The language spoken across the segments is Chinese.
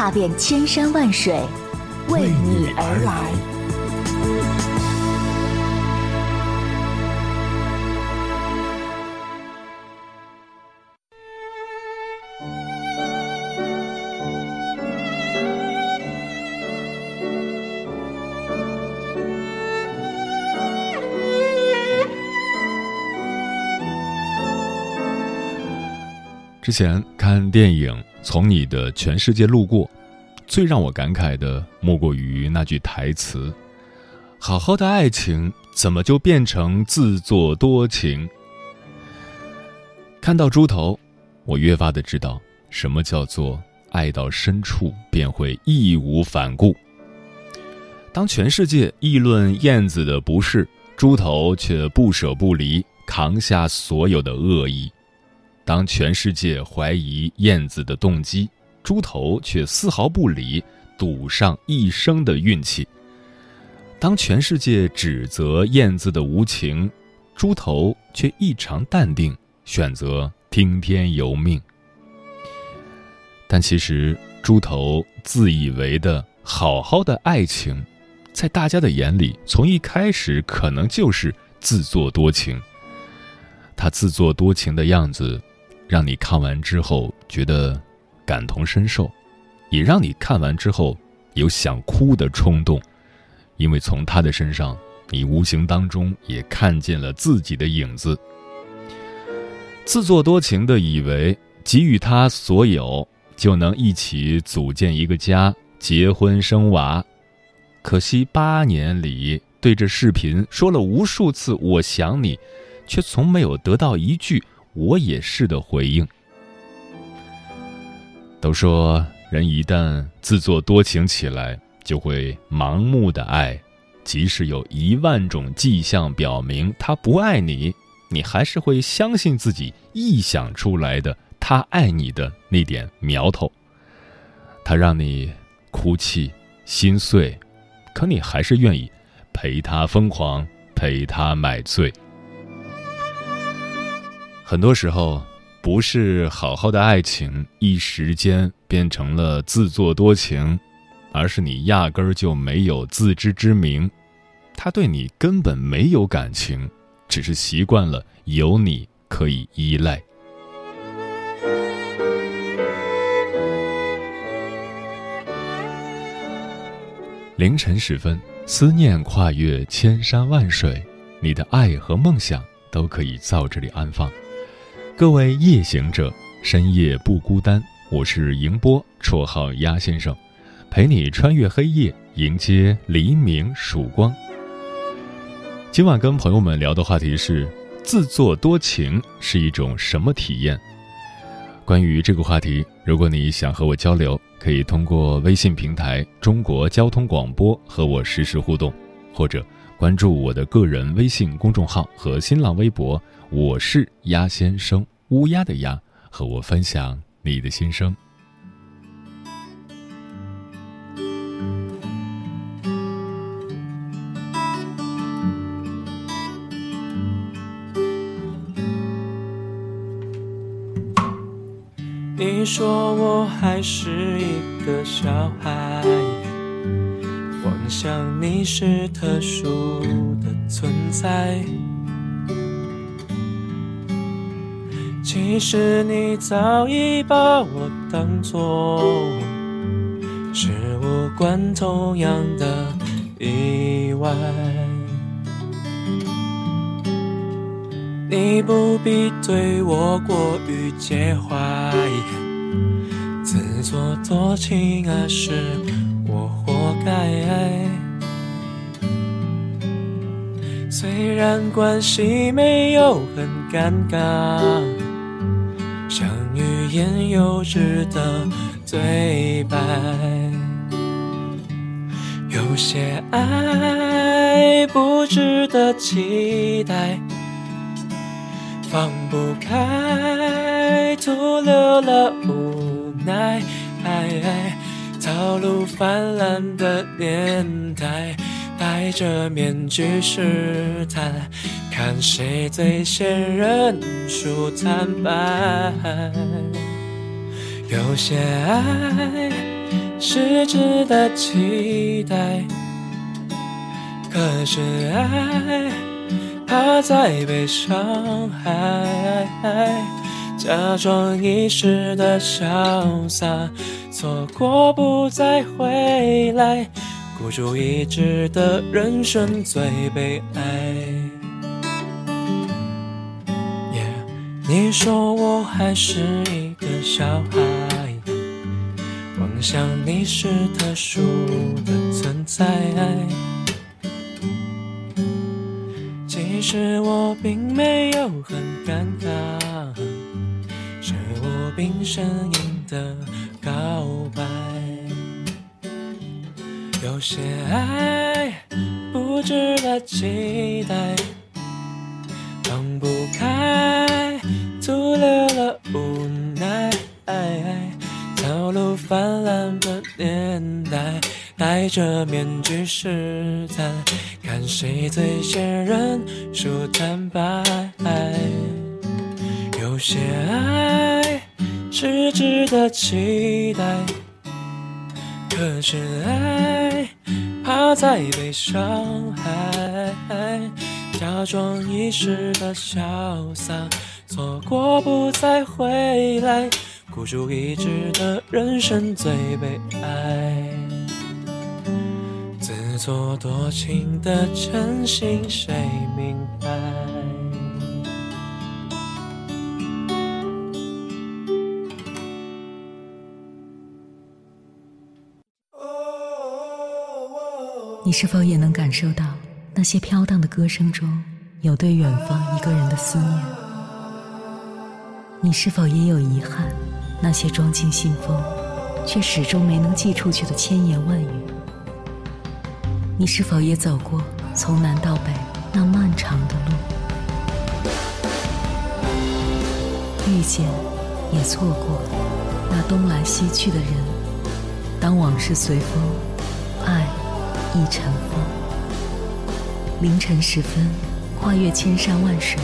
踏遍千山万水，为你而来。之前看电影《从你的全世界路过》，最让我感慨的莫过于那句台词：“好好的爱情怎么就变成自作多情？”看到猪头，我越发的知道什么叫做爱到深处便会义无反顾。当全世界议论燕子的不是，猪头却不舍不离，扛下所有的恶意。当全世界怀疑燕子的动机，猪头却丝毫不理，赌上一生的运气；当全世界指责燕子的无情，猪头却异常淡定，选择听天由命。但其实，猪头自以为的好好的爱情，在大家的眼里，从一开始可能就是自作多情。他自作多情的样子。让你看完之后觉得感同身受，也让你看完之后有想哭的冲动，因为从他的身上，你无形当中也看见了自己的影子。自作多情的以为给予他所有就能一起组建一个家、结婚生娃，可惜八年里对着视频说了无数次“我想你”，却从没有得到一句。我也是的回应。都说人一旦自作多情起来，就会盲目的爱，即使有一万种迹象表明他不爱你，你还是会相信自己臆想出来的他爱你的那点苗头。他让你哭泣心碎，可你还是愿意陪他疯狂，陪他买醉。很多时候，不是好好的爱情一时间变成了自作多情，而是你压根儿就没有自知之明，他对你根本没有感情，只是习惯了有你可以依赖。凌晨时分，思念跨越千山万水，你的爱和梦想都可以在这里安放。各位夜行者，深夜不孤单。我是迎波，绰号鸭先生，陪你穿越黑夜，迎接黎明曙光。今晚跟朋友们聊的话题是：自作多情是一种什么体验？关于这个话题，如果你想和我交流，可以通过微信平台“中国交通广播”和我实时互动，或者关注我的个人微信公众号和新浪微博。我是鸭先生，乌鸦的鸦，和我分享你的心声。你说我还是一个小孩，幻想你是特殊的存在。其实你早已把我当作是无关痛痒的意外，你不必对我过于介怀，自作多情啊，是我活该。虽然关系没有很尴尬。言又止的对白。有些爱不值得期待，放不开，徒留了无奈。套路泛滥的年代，戴着面具试探，看谁最先认输坦白。有些爱是值得期待，可是爱怕再被伤害，假装一时的潇洒，错过不再回来，孤注一掷的人生最悲哀。你说我还是一个小孩，想你是特殊的存在。其实我并没有很尴尬，是我并声音的告白。有些爱不值得期待，放不开。徒留了无奈，泛滥的年代，戴着面具试探，看谁最先认输坦白。有些爱是值得期待，可是爱怕再被伤害，假装一时的潇洒。错过不再回来，孤注一掷的人生最悲哀。自作多情的真心谁明白？你是否也能感受到那些飘荡的歌声中有对远方一个人的思念？你是否也有遗憾？那些装进信封，却始终没能寄出去的千言万语。你是否也走过从南到北那漫长的路？遇见，也错过那东来西去的人。当往事随风，爱亦成风。凌晨时分，跨越千山万水，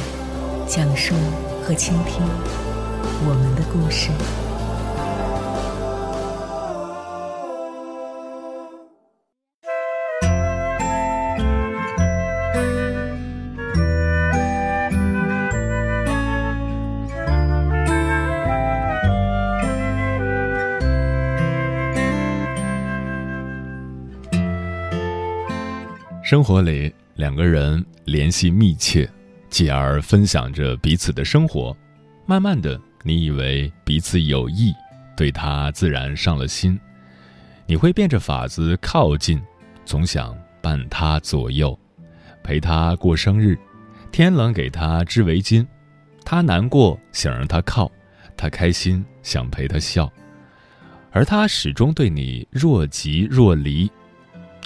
讲述和倾听。我们的故事。生活里，两个人联系密切，继而分享着彼此的生活，慢慢的。你以为彼此有意，对他自然上了心。你会变着法子靠近，总想伴他左右，陪他过生日，天冷给他织围巾，他难过想让他靠，他开心想陪他笑，而他始终对你若即若离。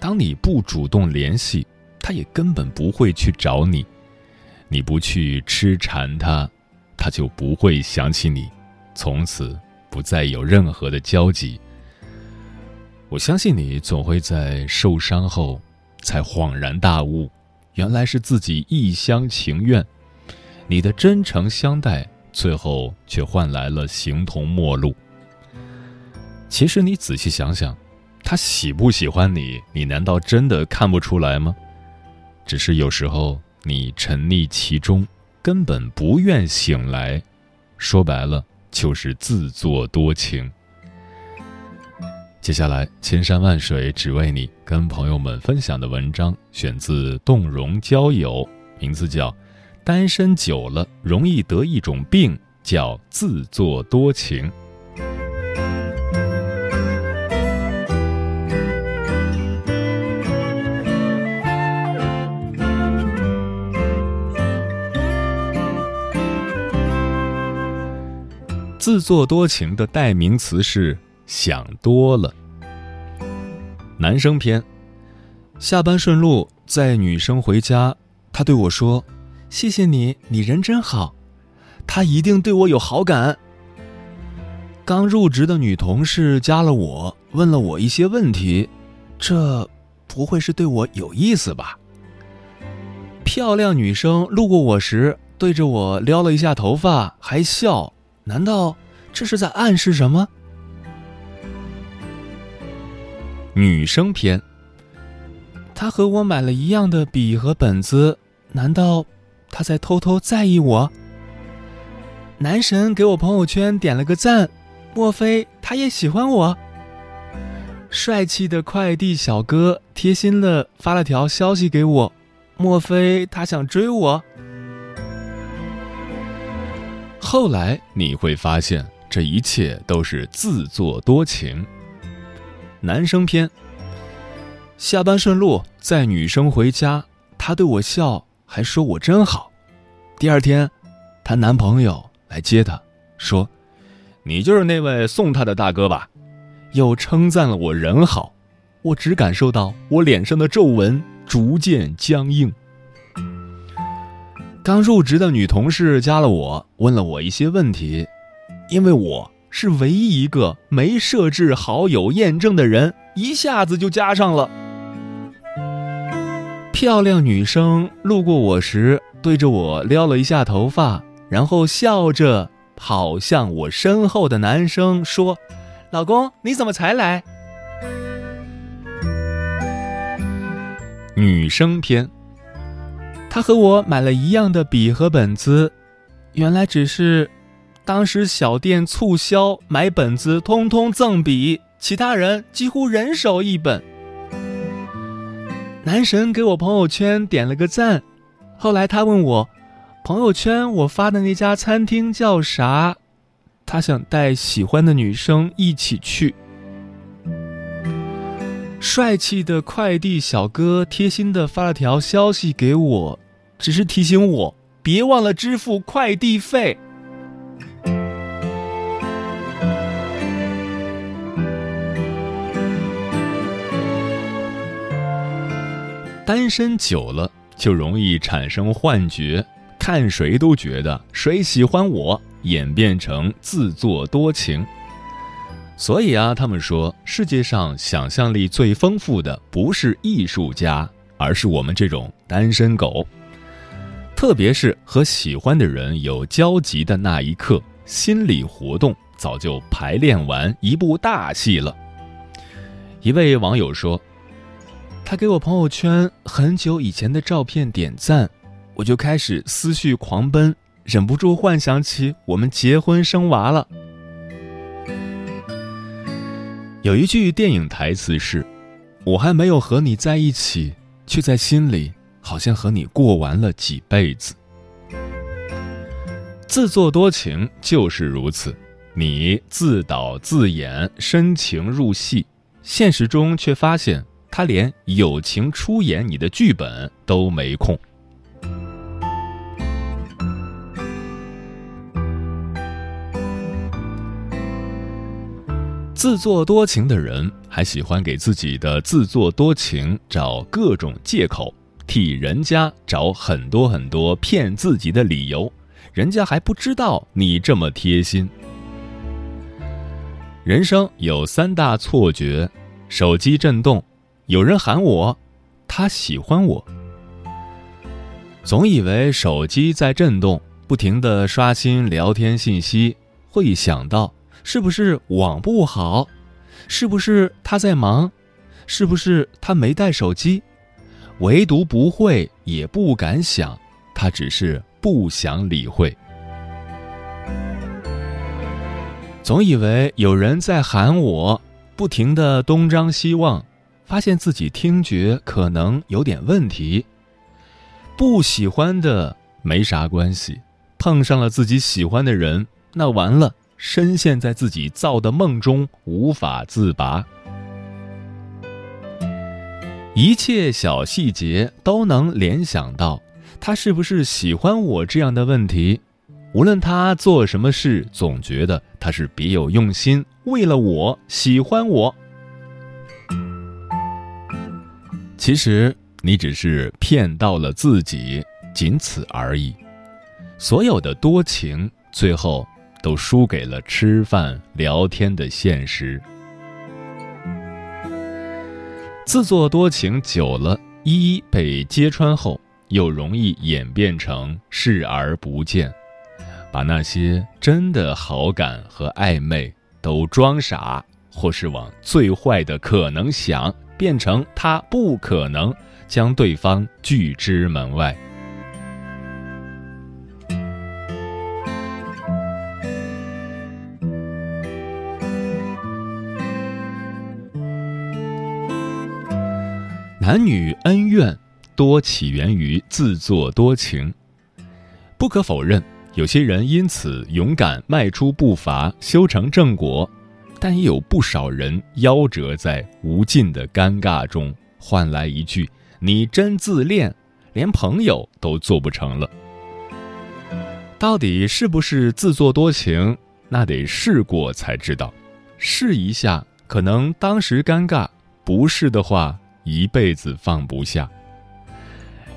当你不主动联系，他也根本不会去找你。你不去痴缠他。他就不会想起你，从此不再有任何的交集。我相信你总会在受伤后，才恍然大悟，原来是自己一厢情愿。你的真诚相待，最后却换来了形同陌路。其实你仔细想想，他喜不喜欢你，你难道真的看不出来吗？只是有时候你沉溺其中。根本不愿醒来，说白了就是自作多情。接下来，千山万水只为你，跟朋友们分享的文章选自动容交友，名字叫《单身久了容易得一种病，叫自作多情》。自作多情的代名词是想多了。男生篇，下班顺路，载女生回家，他对我说：“谢谢你，你人真好。”他一定对我有好感。刚入职的女同事加了我，问了我一些问题，这不会是对我有意思吧？漂亮女生路过我时，对着我撩了一下头发，还笑，难道这是在暗示什么？女生篇。他和我买了一样的笔和本子，难道他在偷偷在意我？男神给我朋友圈点了个赞，莫非他也喜欢我？帅气的快递小哥贴心的发了条消息给我，莫非他想追我？后来你会发现，这一切都是自作多情。男生篇。下班顺路载女生回家，她对我笑，还说我真好。第二天，她男朋友来接她，说：“你就是那位送她的大哥吧？”又称赞了我人好。我只感受到我脸上的皱纹逐渐僵硬。刚入职的女同事加了我，问了我一些问题，因为我是唯一一个没设置好友验证的人，一下子就加上了。漂亮女生路过我时，对着我撩了一下头发，然后笑着跑向我身后的男生说：“老公，你怎么才来？”女生篇。他和我买了一样的笔和本子，原来只是当时小店促销，买本子通通赠笔，其他人几乎人手一本。男神给我朋友圈点了个赞，后来他问我，朋友圈我发的那家餐厅叫啥？他想带喜欢的女生一起去。帅气的快递小哥贴心的发了条消息给我，只是提醒我别忘了支付快递费。单身久了就容易产生幻觉，看谁都觉得谁喜欢我，演变成自作多情。所以啊，他们说世界上想象力最丰富的不是艺术家，而是我们这种单身狗。特别是和喜欢的人有交集的那一刻，心理活动早就排练完一部大戏了。一位网友说。他给我朋友圈很久以前的照片点赞，我就开始思绪狂奔，忍不住幻想起我们结婚生娃了。有一句电影台词是：“我还没有和你在一起，却在心里好像和你过完了几辈子。”自作多情就是如此，你自导自演，深情入戏，现实中却发现。他连友情出演你的剧本都没空。自作多情的人还喜欢给自己的自作多情找各种借口，替人家找很多很多骗自己的理由，人家还不知道你这么贴心。人生有三大错觉：手机震动。有人喊我，他喜欢我。总以为手机在震动，不停的刷新聊天信息，会想到是不是网不好，是不是他在忙，是不是他没带手机，唯独不会也不敢想，他只是不想理会。总以为有人在喊我，不停的东张西望。发现自己听觉可能有点问题，不喜欢的没啥关系，碰上了自己喜欢的人，那完了，深陷在自己造的梦中无法自拔。一切小细节都能联想到他是不是喜欢我这样的问题，无论他做什么事，总觉得他是别有用心，为了我喜欢我。其实你只是骗到了自己，仅此而已。所有的多情，最后都输给了吃饭聊天的现实。自作多情久了，一一被揭穿后，又容易演变成视而不见，把那些真的好感和暧昧都装傻，或是往最坏的可能想，变成他不可能，将对方拒之门外。男女恩怨多起源于自作多情。不可否认，有些人因此勇敢迈出步伐，修成正果；但也有不少人夭折在无尽的尴尬中，换来一句“你真自恋”，连朋友都做不成了。到底是不是自作多情？那得试过才知道。试一下，可能当时尴尬；不试的话，一辈子放不下。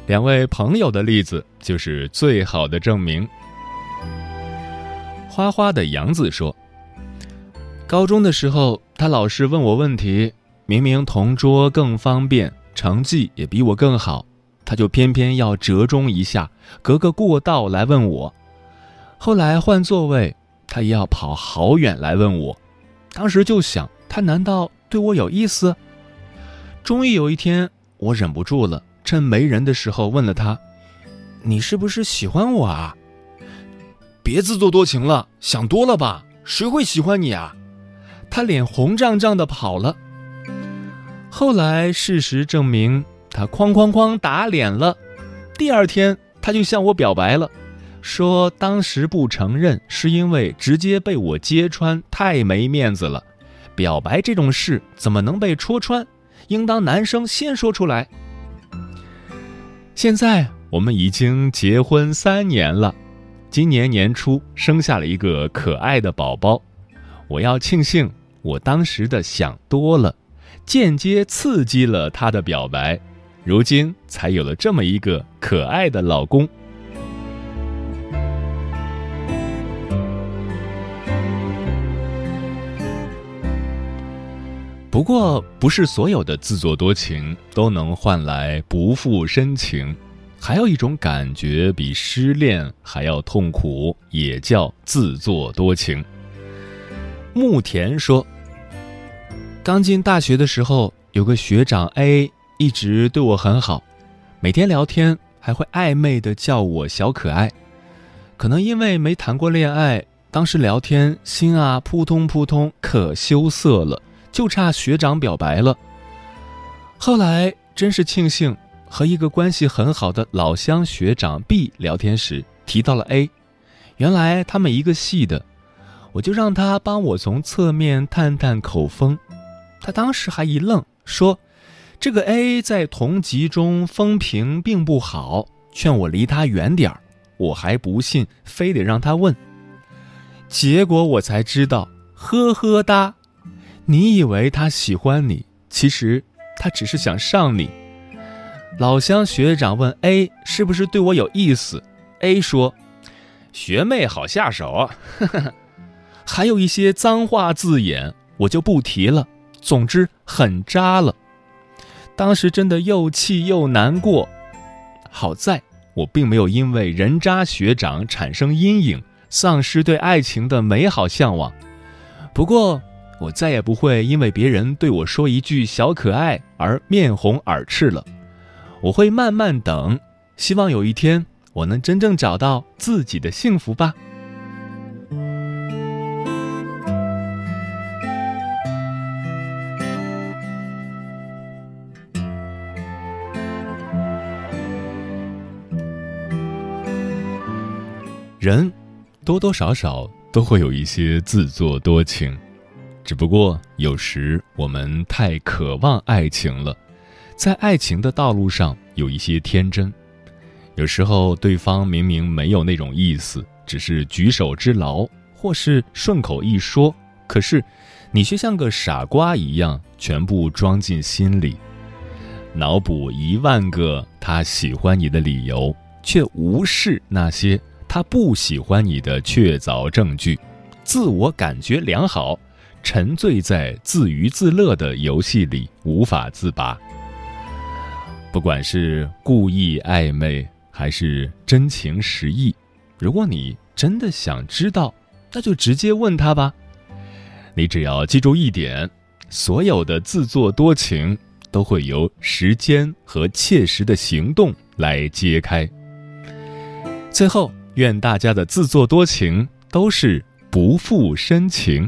两位朋友的例子就是最好的证明。花花的杨子说：“高中的时候，他老是问我问题，明明同桌更方便，成绩也比我更好，他就偏偏要折中一下，隔个过道来问我。后来换座位，他也要跑好远来问我。当时就想，他难道对我有意思？”终于有一天，我忍不住了，趁没人的时候问了他：“你是不是喜欢我啊？”别自作多情了，想多了吧？谁会喜欢你啊？他脸红胀胀的跑了。后来事实证明，他哐哐哐打脸了。第二天，他就向我表白了，说当时不承认是因为直接被我揭穿太没面子了。表白这种事怎么能被戳穿？应当男生先说出来。现在我们已经结婚三年了，今年年初生下了一个可爱的宝宝。我要庆幸我当时的想多了，间接刺激了他的表白，如今才有了这么一个可爱的老公。不过，不是所有的自作多情都能换来不负深情，还有一种感觉比失恋还要痛苦，也叫自作多情。木田说：“刚进大学的时候，有个学长 A 一直对我很好，每天聊天还会暧昧的叫我小可爱。可能因为没谈过恋爱，当时聊天心啊扑通扑通，可羞涩了。”就差学长表白了。后来真是庆幸，和一个关系很好的老乡学长 B 聊天时提到了 A，原来他们一个系的，我就让他帮我从侧面探探口风。他当时还一愣，说：“这个 A 在同级中风评并不好，劝我离他远点儿。”我还不信，非得让他问。结果我才知道，呵呵哒。你以为他喜欢你，其实他只是想上你。老乡学长问 A 是不是对我有意思，A 说：“学妹好下手。”还有一些脏话字眼，我就不提了。总之很渣了。当时真的又气又难过。好在我并没有因为人渣学长产生阴影，丧失对爱情的美好向往。不过。我再也不会因为别人对我说一句“小可爱”而面红耳赤了。我会慢慢等，希望有一天我能真正找到自己的幸福吧。人多多少少都会有一些自作多情。只不过有时我们太渴望爱情了，在爱情的道路上有一些天真。有时候对方明明没有那种意思，只是举手之劳，或是顺口一说，可是你却像个傻瓜一样全部装进心里。脑补一万个他喜欢你的理由，却无视那些他不喜欢你的确凿证据，自我感觉良好，沉醉在自娱自乐的游戏里无法自拔。不管是故意暧昧还是真情实意，如果你真的想知道，那就直接问他吧。你只要记住一点，所有的自作多情。都会由时间和切实的行动来揭开。最后，愿大家的自作多情都是不负深情。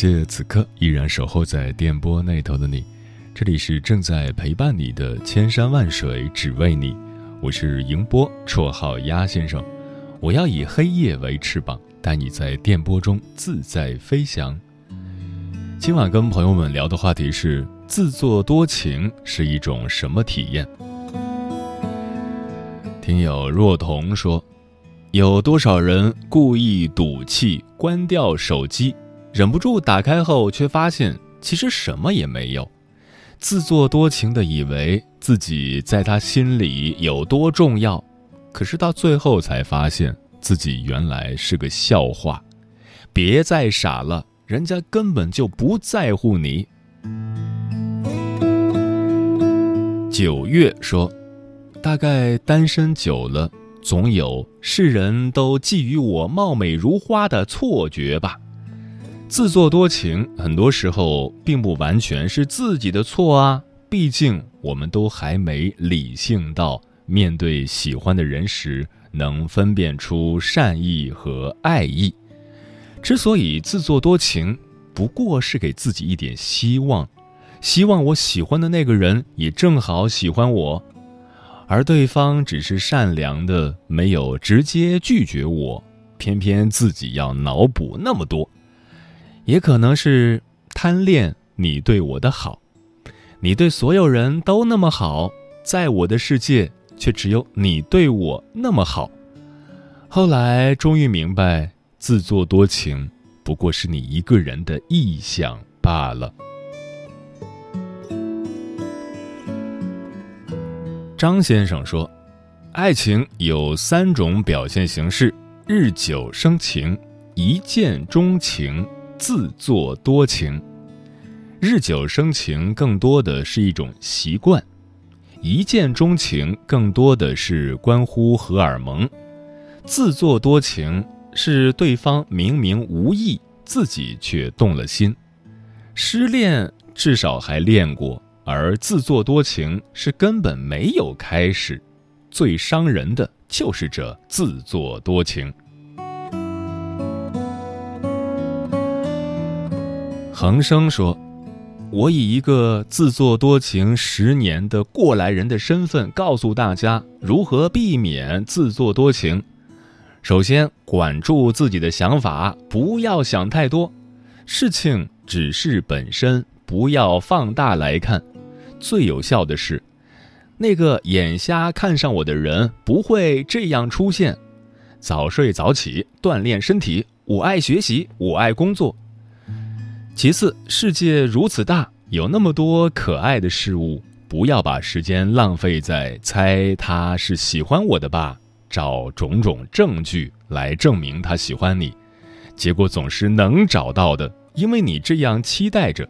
谢此刻依然守候在电波那头的你，这里是正在陪伴你的千山万水只为你，我是迎波，绰号鸭先生，我要以黑夜为翅膀，带你在电波中自在飞翔。今晚跟朋友们聊的话题是自作多情是一种什么体验？听友若彤说，有多少人故意赌气关掉手机？忍不住打开后，却发现其实什么也没有，自作多情的以为自己在他心里有多重要，可是到最后才发现自己原来是个笑话。别再傻了，人家根本就不在乎你。九月说，大概单身久了，总有世人都觊觎我貌美如花的错觉吧。自作多情，很多时候并不完全是自己的错啊。毕竟，我们都还没理性到面对喜欢的人时能分辨出善意和爱意。之所以自作多情，不过是给自己一点希望，希望我喜欢的那个人也正好喜欢我，而对方只是善良的，没有直接拒绝我，偏偏自己要脑补那么多。也可能是贪恋你对我的好，你对所有人都那么好，在我的世界却只有你对我那么好。后来终于明白，自作多情不过是你一个人的臆想罢了。张先生说，爱情有三种表现形式：日久生情、一见钟情。自作多情，日久生情更多的是一种习惯；一见钟情更多的是关乎荷尔蒙；自作多情是对方明明无意，自己却动了心。失恋至少还练过，而自作多情是根本没有开始。最伤人的就是这自作多情。恒生说：“我以一个自作多情十年的过来人的身份，告诉大家如何避免自作多情。首先，管住自己的想法，不要想太多。事情只是本身，不要放大来看。最有效的是，那个眼瞎看上我的人不会这样出现。早睡早起，锻炼身体。我爱学习，我爱工作。”其次，世界如此大，有那么多可爱的事物，不要把时间浪费在猜他是喜欢我的吧，找种种证据来证明他喜欢你，结果总是能找到的，因为你这样期待着。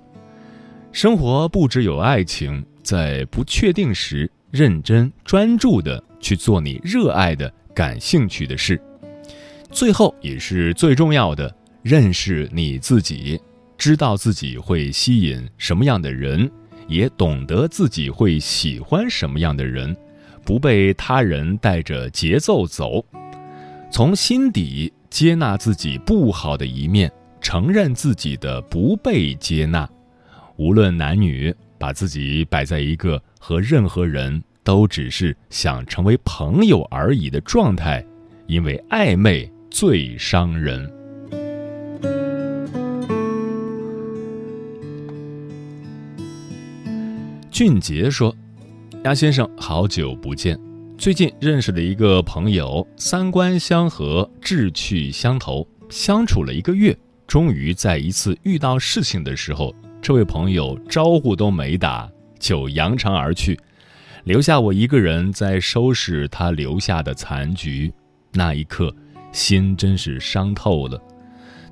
生活不只有爱情，在不确定时，认真专注的去做你热爱的、感兴趣的事，最后也是最重要的，认识你自己，知道自己会吸引什么样的人，也懂得自己会喜欢什么样的人，不被他人带着节奏走，从心底接纳自己不好的一面，承认自己的不被接纳。无论男女，把自己摆在一个和任何人都只是想成为朋友而已的状态，因为暧昧最伤人。俊杰说：“鸭先生，好久不见。最近认识的一个朋友，三观相合，志趣相投，相处了一个月，终于在一次遇到事情的时候。”这位朋友招呼都没打就扬长而去，留下我一个人在收拾他留下的残局。那一刻，心真是伤透了。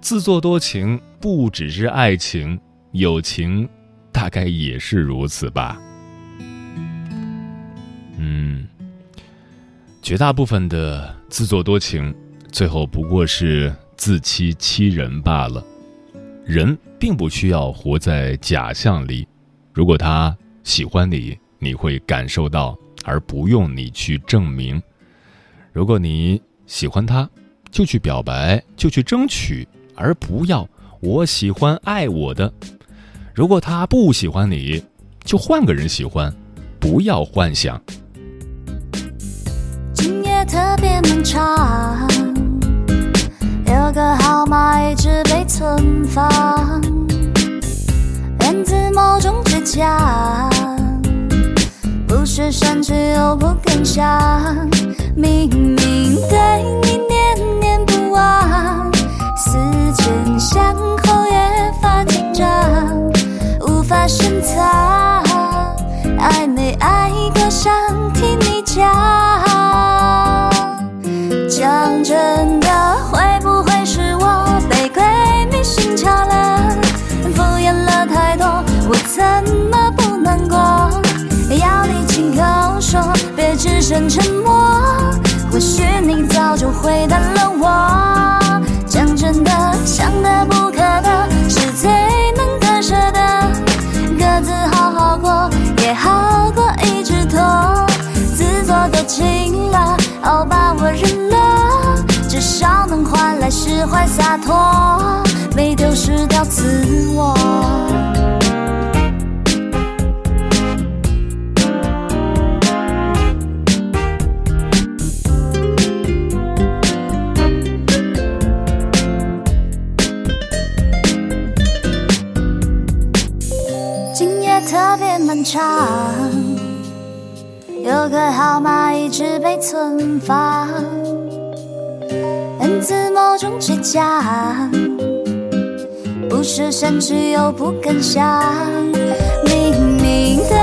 自作多情不只是爱情，友情大概也是如此吧。嗯，绝大部分的自作多情，最后不过是自欺欺人罢了。人并不需要活在假象里，如果他喜欢你，你会感受到，而不用你去证明。如果你喜欢他，就去表白，就去争取，而不要我喜欢爱我的。如果他不喜欢你，就换个人喜欢，不要幻想。今夜特别漫长。有个号码一直被存放，源自某种倔强，不是生气又不敢想，明明对你念念不忘，思前想后越，发深藏爱没爱过想听你讲讲真的会不会是我被鬼迷心窍了？敷衍了太多我怎么不难过？要你亲口说别只剩沉默。换来释怀洒脱，没丢失掉自我。今夜特别漫长，有个号码一直被存放，自某种倔强，不是生气又不敢想，明明对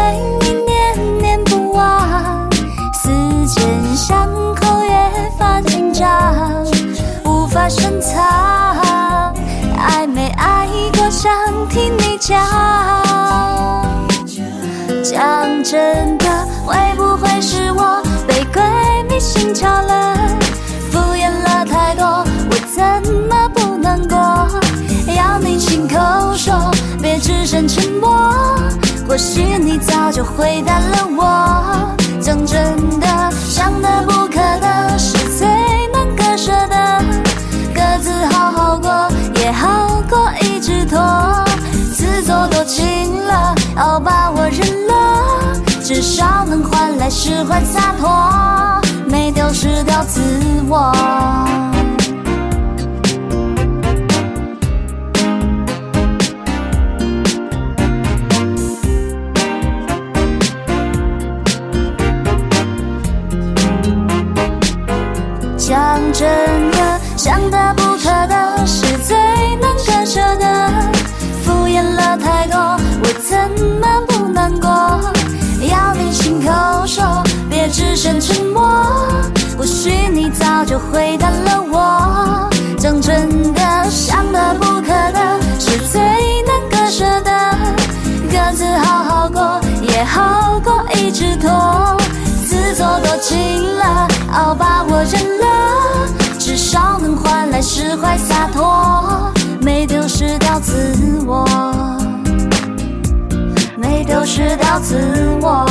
沉默。或许你早就回答了我。讲真的，想得不可得，是最难割舍的。各自好好过，也好过一直拖。自作多情了，好吧，我认了。至少能换来释怀洒脱，没丢失掉自我。的，不可得，是最难割舍的。敷衍了太多，我怎么不难过？要你亲口说，别只剩沉默。或许你早就回答了我。讲真的，想得不可得，是最难割舍的。各自好好过，也好过一直拖。自作多情了，好吧，我认了，少能换来。释怀洒脱，没丢失掉自我，没丢失掉自我。